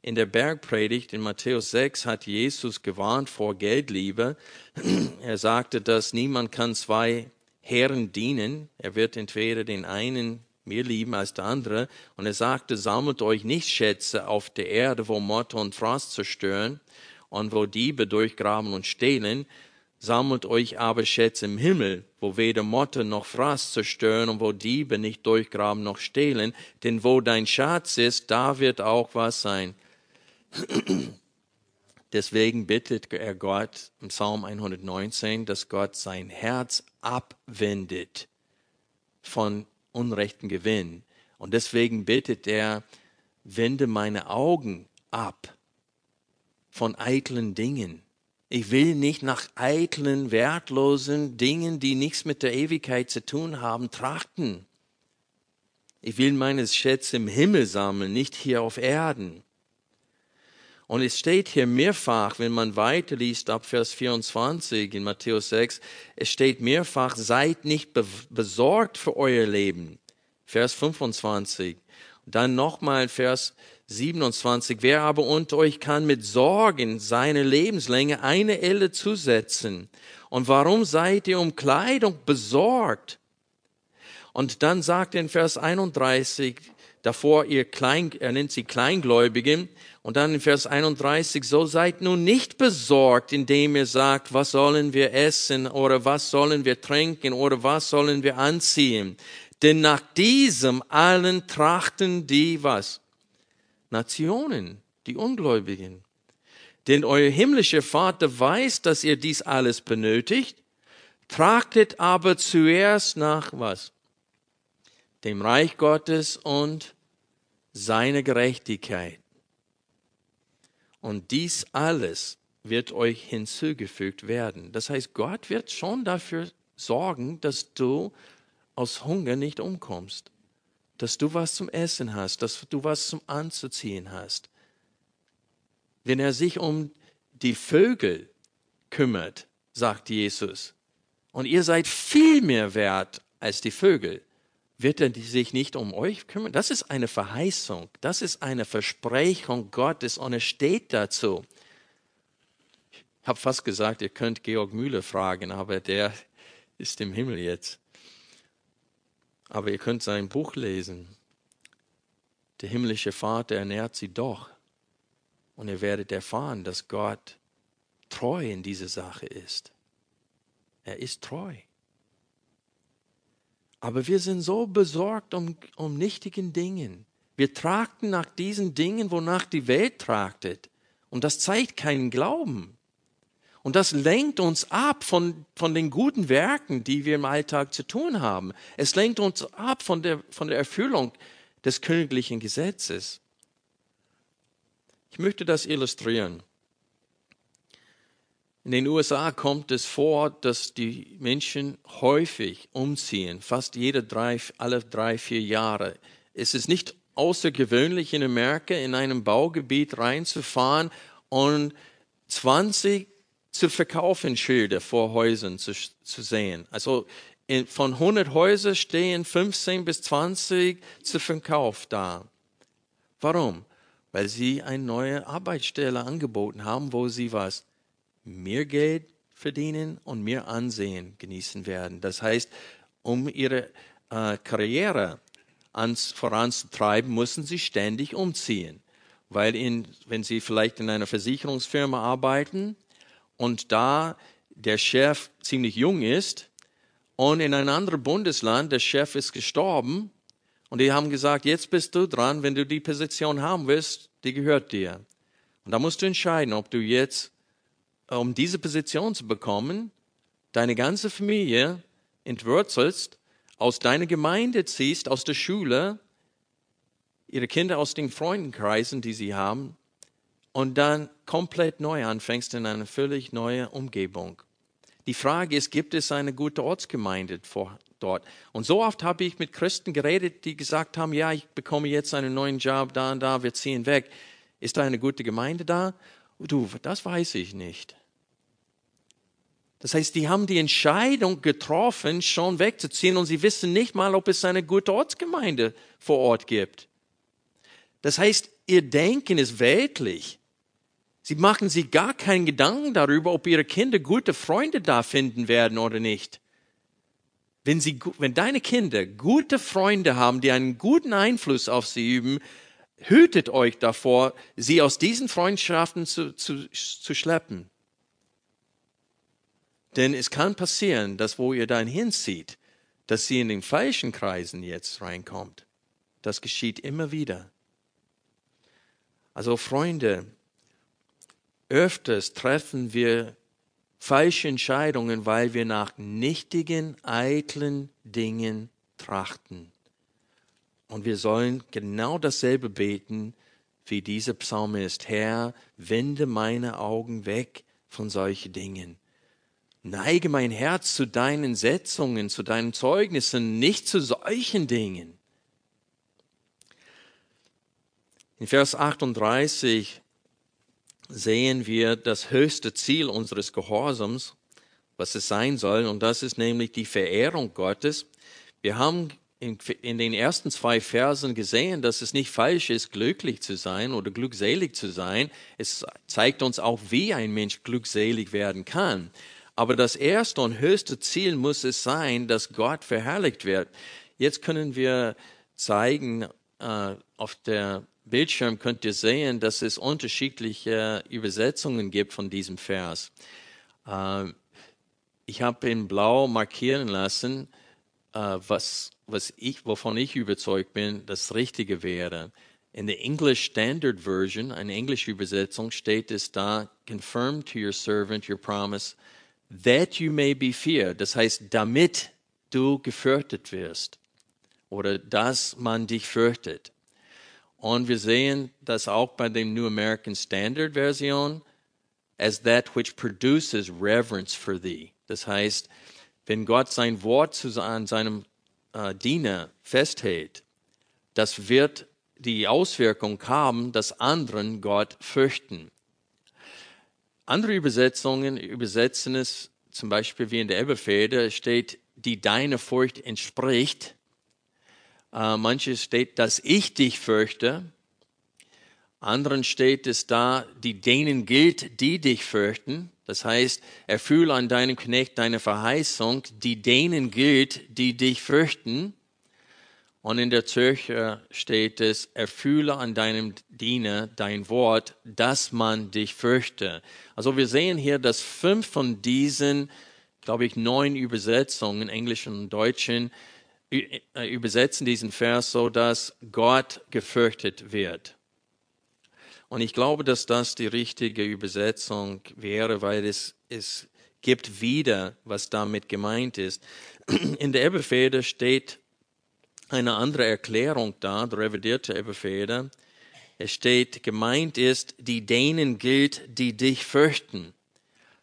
In der Bergpredigt in Matthäus 6 hat Jesus gewarnt vor Geldliebe. Er sagte, dass niemand kann zwei Herren dienen. Er wird entweder den einen mehr lieben als der andere. Und er sagte, sammelt euch nicht Schätze auf der Erde, wo Motte und Frost zerstören und wo Diebe durchgraben und stehlen. Sammelt euch aber Schätze im Himmel, wo weder Motte noch Frost zerstören und wo Diebe nicht durchgraben noch stehlen. Denn wo dein Schatz ist, da wird auch was sein. Deswegen bittet er Gott im Psalm 119, dass Gott sein Herz abwendet von unrechten Gewinn. Und deswegen bittet er, wende meine Augen ab von eitlen Dingen. Ich will nicht nach eitlen, wertlosen Dingen, die nichts mit der Ewigkeit zu tun haben, trachten. Ich will meine Schätze im Himmel sammeln, nicht hier auf Erden. Und es steht hier mehrfach, wenn man weiterliest ab Vers 24 in Matthäus 6, es steht mehrfach, seid nicht besorgt für euer Leben. Vers 25. Und dann nochmal Vers 27. Wer aber unter euch kann mit Sorgen seine Lebenslänge eine Elle zusetzen? Und warum seid ihr um Kleidung besorgt? Und dann sagt er in Vers 31, davor ihr Klein, er nennt sie Kleingläubigen, und dann in Vers 31, so seid nun nicht besorgt, indem ihr sagt, was sollen wir essen oder was sollen wir trinken oder was sollen wir anziehen. Denn nach diesem allen trachten die was? Nationen, die Ungläubigen. Denn euer himmlischer Vater weiß, dass ihr dies alles benötigt. Trachtet aber zuerst nach was? Dem Reich Gottes und seiner Gerechtigkeit. Und dies alles wird euch hinzugefügt werden. Das heißt, Gott wird schon dafür sorgen, dass du aus Hunger nicht umkommst, dass du was zum Essen hast, dass du was zum Anzuziehen hast. Wenn er sich um die Vögel kümmert, sagt Jesus, und ihr seid viel mehr wert als die Vögel. Wird er sich nicht um euch kümmern? Das ist eine Verheißung, das ist eine Versprechung Gottes und es steht dazu. Ich habe fast gesagt, ihr könnt Georg Mühle fragen, aber der ist im Himmel jetzt. Aber ihr könnt sein Buch lesen. Der himmlische Vater ernährt sie doch. Und ihr werdet erfahren, dass Gott treu in dieser Sache ist. Er ist treu. Aber wir sind so besorgt um, um nichtigen Dingen. Wir tragten nach diesen Dingen, wonach die Welt tragtet. Und das zeigt keinen Glauben. Und das lenkt uns ab von, von den guten Werken, die wir im Alltag zu tun haben. Es lenkt uns ab von der, von der Erfüllung des königlichen Gesetzes. Ich möchte das illustrieren. In den USA kommt es vor, dass die Menschen häufig umziehen, fast jede drei, alle drei, vier Jahre. Es ist nicht außergewöhnlich in Amerika in einem Baugebiet reinzufahren und 20 zu verkaufen Schilder vor Häusern zu, zu sehen. Also in, von 100 Häusern stehen 15 bis 20 zu Verkauf da. Warum? Weil sie eine neue Arbeitsstelle angeboten haben, wo sie was mehr Geld verdienen und mehr Ansehen genießen werden. Das heißt, um ihre äh, Karriere ans, voranzutreiben, müssen sie ständig umziehen. Weil in, wenn sie vielleicht in einer Versicherungsfirma arbeiten und da der Chef ziemlich jung ist und in ein anderes Bundesland der Chef ist gestorben und die haben gesagt, jetzt bist du dran, wenn du die Position haben willst, die gehört dir. Und da musst du entscheiden, ob du jetzt um diese Position zu bekommen, deine ganze Familie entwurzelst, aus deiner Gemeinde ziehst, aus der Schule, ihre Kinder aus den Freundenkreisen, die sie haben, und dann komplett neu anfängst in eine völlig neue Umgebung. Die Frage ist, gibt es eine gute Ortsgemeinde dort? Und so oft habe ich mit Christen geredet, die gesagt haben, ja, ich bekomme jetzt einen neuen Job da und da, wir ziehen weg. Ist da eine gute Gemeinde da? Du, das weiß ich nicht. Das heißt, die haben die Entscheidung getroffen, schon wegzuziehen und sie wissen nicht mal, ob es eine gute Ortsgemeinde vor Ort gibt. Das heißt, ihr Denken ist weltlich. Sie machen sich gar keinen Gedanken darüber, ob ihre Kinder gute Freunde da finden werden oder nicht. Wenn, sie, wenn deine Kinder gute Freunde haben, die einen guten Einfluss auf sie üben, hütet euch davor, sie aus diesen Freundschaften zu, zu, zu schleppen. Denn es kann passieren, dass wo ihr dann hinzieht, dass sie in den falschen Kreisen jetzt reinkommt. Das geschieht immer wieder. Also Freunde, öfters treffen wir falsche Entscheidungen, weil wir nach nichtigen, eitlen Dingen trachten. Und wir sollen genau dasselbe beten wie dieser Psalmist. Herr, wende meine Augen weg von solchen Dingen. Neige mein Herz zu deinen Setzungen, zu deinen Zeugnissen, nicht zu solchen Dingen. In Vers 38 sehen wir das höchste Ziel unseres Gehorsams, was es sein soll, und das ist nämlich die Verehrung Gottes. Wir haben in, in, den ersten zwei Versen gesehen, dass es nicht falsch ist, glücklich zu sein oder glückselig zu sein. Es zeigt uns auch, wie ein Mensch glückselig werden kann. Aber das erste und höchste Ziel muss es sein, dass Gott verherrlicht wird. Jetzt können wir zeigen, äh, auf der Bildschirm könnt ihr sehen, dass es unterschiedliche Übersetzungen gibt von diesem Vers. Äh, ich habe in Blau markieren lassen, äh, was, was ich, wovon ich überzeugt bin, das Richtige wäre. In der English Standard Version, eine englische Übersetzung, steht es da, confirm to your servant your promise that you may be feared. Das heißt, damit du gefürchtet wirst oder dass man dich fürchtet. Und wir sehen das auch bei dem New American Standard Version as that which produces reverence for thee. Das heißt, wenn Gott sein Wort an seinem äh, Diener festhält, das wird die Auswirkung haben, dass anderen Gott fürchten. Andere Übersetzungen übersetzen es zum Beispiel wie in der Elberfelder steht, die deiner Furcht entspricht. Äh, manches steht, dass ich dich fürchte. Anderen steht es da, die denen gilt, die dich fürchten. Das heißt, erfülle an deinem Knecht deine Verheißung, die denen gilt, die dich fürchten. Und in der Zürcher steht es, erfülle an deinem Diener dein Wort, dass man dich fürchte. Also wir sehen hier, dass fünf von diesen, glaube ich, neun Übersetzungen, Englischen und Deutschen, übersetzen diesen Vers so, dass Gott gefürchtet wird. Und ich glaube, dass das die richtige Übersetzung wäre, weil es, es gibt wieder, was damit gemeint ist. In der Ebbefeder steht eine andere Erklärung da, der revidierte Ebbefeder. Es steht, gemeint ist, die denen gilt, die dich fürchten.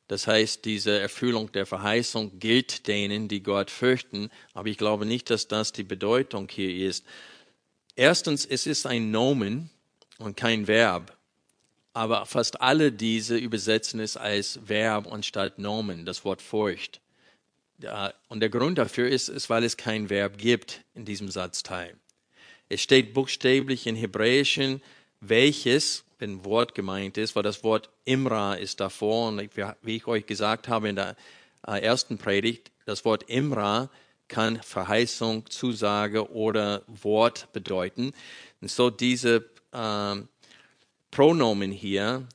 Das heißt, diese Erfüllung der Verheißung gilt denen, die Gott fürchten. Aber ich glaube nicht, dass das die Bedeutung hier ist. Erstens, es ist ein Nomen und kein Verb aber fast alle diese übersetzen es als Verb anstatt Nomen, das Wort Furcht. Und der Grund dafür ist, ist, weil es kein Verb gibt in diesem Satzteil. Es steht buchstäblich in Hebräischen, welches, wenn Wort gemeint ist, weil das Wort Imra ist davor. Und wie ich euch gesagt habe in der äh, ersten Predigt, das Wort Imra kann Verheißung, Zusage oder Wort bedeuten. Und so diese äh, Pronomen hier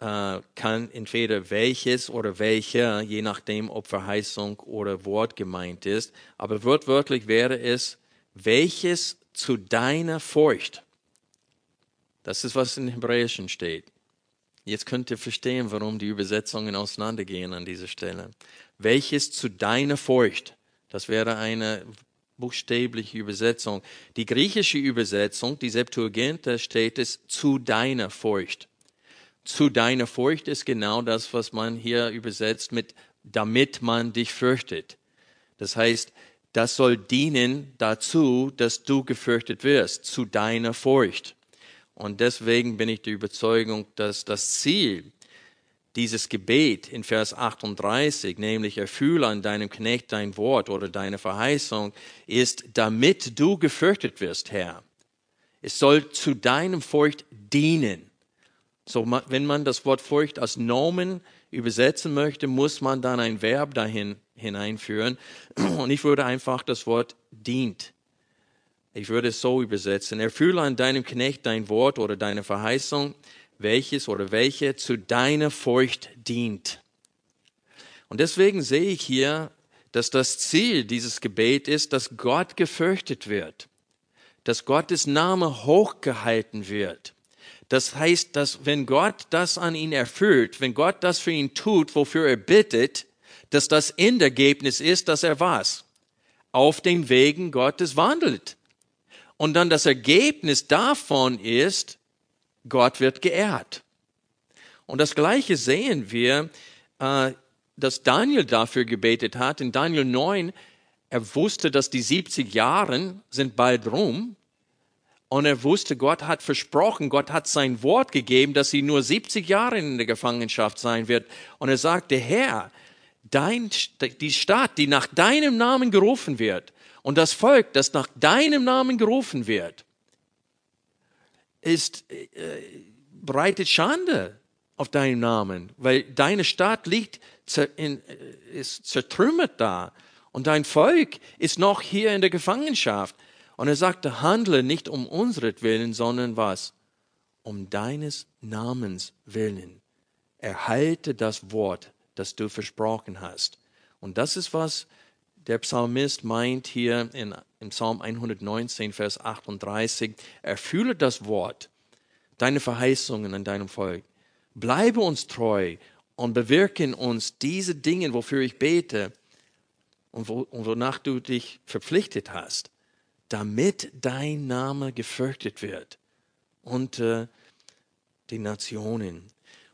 äh, kann entweder welches oder welcher, je nachdem, ob Verheißung oder Wort gemeint ist. Aber wortwörtlich wäre es, welches zu deiner Furcht. Das ist, was in Hebräischen steht. Jetzt könnt ihr verstehen, warum die Übersetzungen auseinandergehen an dieser Stelle. Welches zu deiner Furcht. Das wäre eine buchstäbliche Übersetzung. Die griechische Übersetzung, die Septuaginta, steht es zu deiner Furcht. Zu deiner Furcht ist genau das, was man hier übersetzt mit damit man dich fürchtet. Das heißt, das soll dienen dazu, dass du gefürchtet wirst, zu deiner Furcht. Und deswegen bin ich der Überzeugung, dass das Ziel dieses Gebet in Vers 38, nämlich erfülle an deinem Knecht dein Wort oder deine Verheißung, ist, damit du gefürchtet wirst, Herr. Es soll zu deinem Furcht dienen. So, wenn man das Wort Furcht als Nomen übersetzen möchte, muss man dann ein Verb dahin hineinführen. Und ich würde einfach das Wort dient. Ich würde es so übersetzen. Erfülle an deinem Knecht dein Wort oder deine Verheißung welches oder welche zu deiner Furcht dient. Und deswegen sehe ich hier, dass das Ziel dieses Gebet ist, dass Gott gefürchtet wird, dass Gottes Name hochgehalten wird. Das heißt, dass wenn Gott das an ihn erfüllt, wenn Gott das für ihn tut, wofür er bittet, dass das Endergebnis ist, dass er was? Auf den Wegen Gottes wandelt. Und dann das Ergebnis davon ist, Gott wird geehrt. Und das Gleiche sehen wir, äh, dass Daniel dafür gebetet hat. In Daniel 9, er wusste, dass die 70 Jahre sind bald rum. Und er wusste, Gott hat versprochen, Gott hat sein Wort gegeben, dass sie nur 70 Jahre in der Gefangenschaft sein wird. Und er sagte, Herr, dein, die Stadt, die nach deinem Namen gerufen wird, und das Volk, das nach deinem Namen gerufen wird, ist, äh, breitet Schande auf deinen Namen, weil deine Stadt liegt, in, äh, ist zertrümmert da und dein Volk ist noch hier in der Gefangenschaft. Und er sagte, handle nicht um unseretwillen, sondern was? Um deines Namens willen. Erhalte das Wort, das du versprochen hast. Und das ist, was der Psalmist meint hier in, im Psalm 119, Vers 38, erfülle das Wort, deine Verheißungen an deinem Volk. Bleibe uns treu und bewirke in uns diese Dinge, wofür ich bete und, wo, und wonach du dich verpflichtet hast, damit dein Name gefürchtet wird unter den Nationen.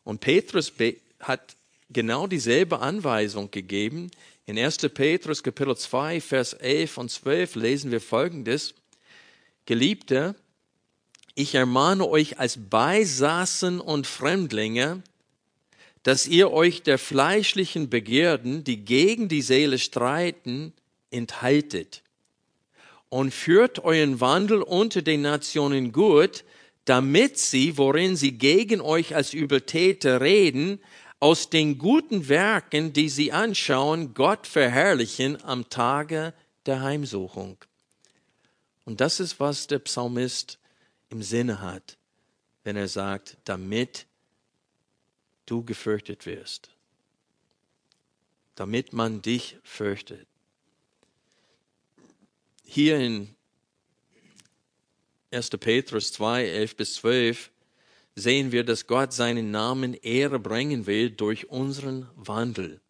Und Petrus hat genau dieselbe Anweisung gegeben in 1. Petrus Kapitel 2, Vers 11 und 12 lesen wir Folgendes. Geliebte, ich ermahne euch als Beisassen und Fremdlinge, dass ihr euch der fleischlichen Begierden, die gegen die Seele streiten, enthaltet. Und führt euren Wandel unter den Nationen gut, damit sie, worin sie gegen euch als Übeltäter reden, aus den guten Werken, die sie anschauen, Gott verherrlichen am Tage der Heimsuchung. Und das ist, was der Psalmist im Sinne hat, wenn er sagt, damit du gefürchtet wirst, damit man dich fürchtet. Hier in 1. Petrus 2, 11 bis 12 sehen wir, dass Gott seinen Namen Ehre bringen will durch unseren Wandel.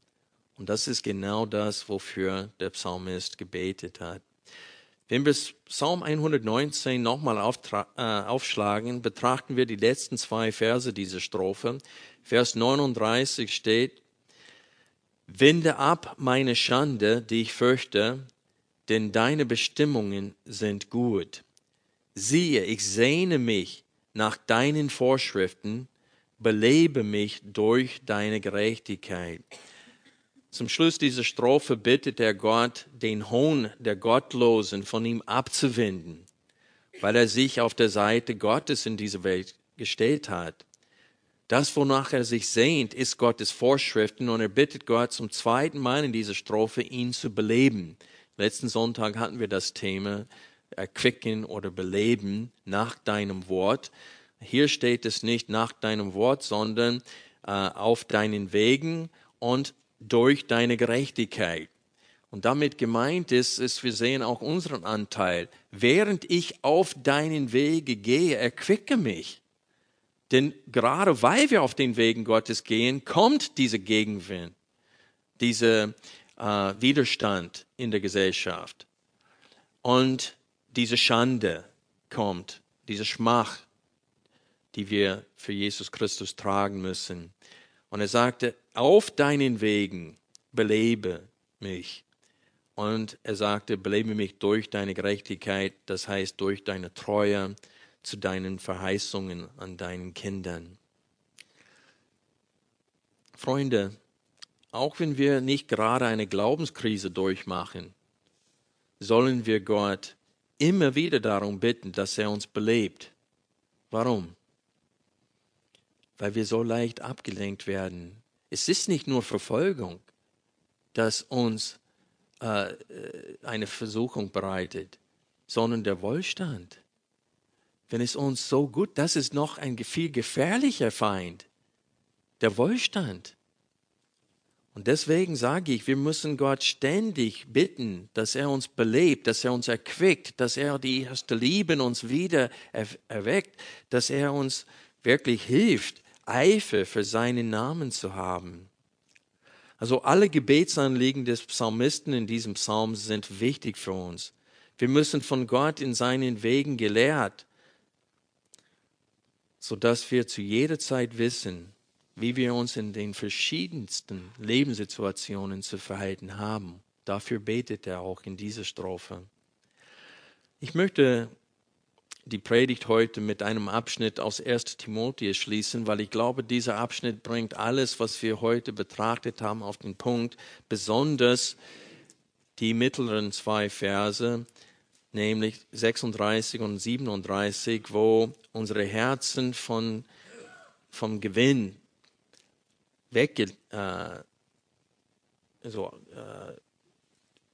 Und das ist genau das, wofür der Psalmist gebetet hat. Wenn wir Psalm 119 nochmal äh, aufschlagen, betrachten wir die letzten zwei Verse dieser Strophe. Vers 39 steht, Wende ab meine Schande, die ich fürchte, denn deine Bestimmungen sind gut. Siehe, ich sehne mich nach deinen Vorschriften, belebe mich durch deine Gerechtigkeit. Zum Schluss dieser Strophe bittet er Gott, den Hohn der Gottlosen von ihm abzuwenden, weil er sich auf der Seite Gottes in diese Welt gestellt hat. Das, wonach er sich sehnt, ist Gottes Vorschriften und er bittet Gott zum zweiten Mal in dieser Strophe, ihn zu beleben. Letzten Sonntag hatten wir das Thema erquicken oder beleben nach deinem Wort. Hier steht es nicht nach deinem Wort, sondern äh, auf deinen Wegen und durch deine Gerechtigkeit. Und damit gemeint ist, ist, wir sehen auch unseren Anteil. Während ich auf deinen Wege gehe, erquicke mich. Denn gerade weil wir auf den Wegen Gottes gehen, kommt diese Gegenwind, dieser äh, Widerstand in der Gesellschaft. Und diese Schande kommt, diese Schmach, die wir für Jesus Christus tragen müssen. Und er sagte, auf deinen Wegen belebe mich. Und er sagte, belebe mich durch deine Gerechtigkeit, das heißt durch deine Treue zu deinen Verheißungen an deinen Kindern. Freunde, auch wenn wir nicht gerade eine Glaubenskrise durchmachen, sollen wir Gott immer wieder darum bitten, dass er uns belebt. Warum? Weil wir so leicht abgelenkt werden es ist nicht nur Verfolgung, das uns äh, äh, eine Versuchung bereitet, sondern der Wohlstand. Wenn es uns so gut, das ist noch ein viel gefährlicher Feind, der Wohlstand. Und deswegen sage ich, wir müssen Gott ständig bitten, dass er uns belebt, dass er uns erquickt, dass er die erste Liebe in uns wieder erweckt, dass er uns wirklich hilft, Eifer für seinen Namen zu haben. Also alle Gebetsanliegen des Psalmisten in diesem Psalm sind wichtig für uns. Wir müssen von Gott in seinen Wegen gelehrt, sodass wir zu jeder Zeit wissen, wie wir uns in den verschiedensten Lebenssituationen zu verhalten haben. Dafür betet er auch in dieser Strophe. Ich möchte die Predigt heute mit einem Abschnitt aus 1 Timotheus schließen, weil ich glaube, dieser Abschnitt bringt alles, was wir heute betrachtet haben, auf den Punkt, besonders die mittleren zwei Verse, nämlich 36 und 37, wo unsere Herzen von, vom Gewinn wegge, äh, so, äh,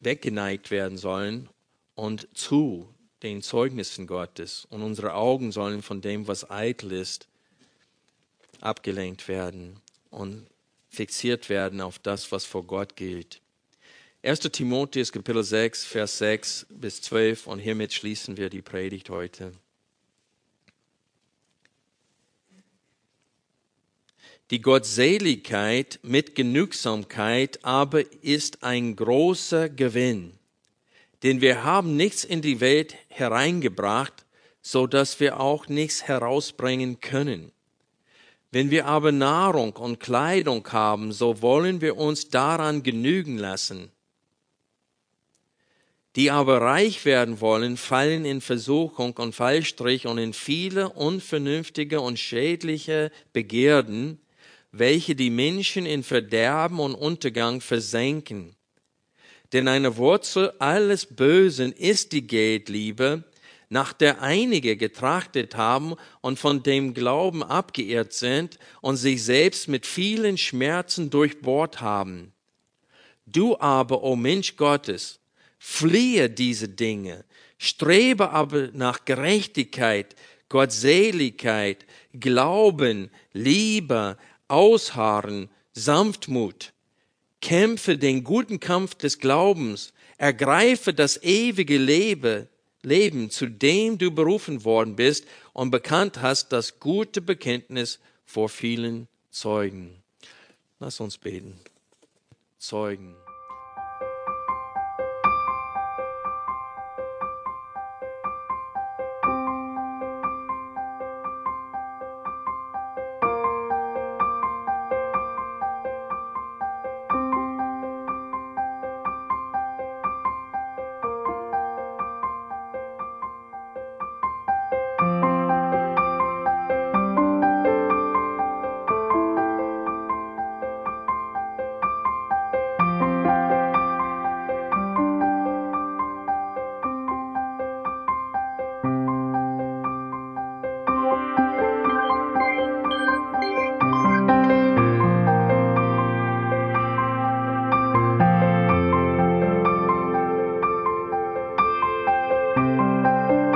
weggeneigt werden sollen und zu den Zeugnissen Gottes und unsere Augen sollen von dem, was eitel ist, abgelenkt werden und fixiert werden auf das, was vor Gott gilt. 1. Timotheus Kapitel 6, Vers 6 bis 12 und hiermit schließen wir die Predigt heute. Die Gottseligkeit mit Genügsamkeit aber ist ein großer Gewinn denn wir haben nichts in die Welt hereingebracht, so dass wir auch nichts herausbringen können. Wenn wir aber Nahrung und Kleidung haben, so wollen wir uns daran genügen lassen. Die aber reich werden wollen, fallen in Versuchung und Fallstrich und in viele unvernünftige und schädliche Begierden, welche die Menschen in Verderben und Untergang versenken Denn eine Wurzel alles Bösen ist die Geldliebe, nach der einige getrachtet haben und von dem Glauben abgeirrt sind und sich selbst mit vielen Schmerzen durchbohrt haben. Du aber, o Mensch Gottes, fliehe diese Dinge, strebe aber nach Gerechtigkeit, Gottseligkeit, Glauben, Liebe, Ausharren, Sanftmut. Kämpfe den guten Kampf des Glaubens, ergreife das ewige Leben, Leben, zu dem du berufen worden bist und bekannt hast das gute Bekenntnis vor vielen Zeugen. Lass uns beten. Zeugen.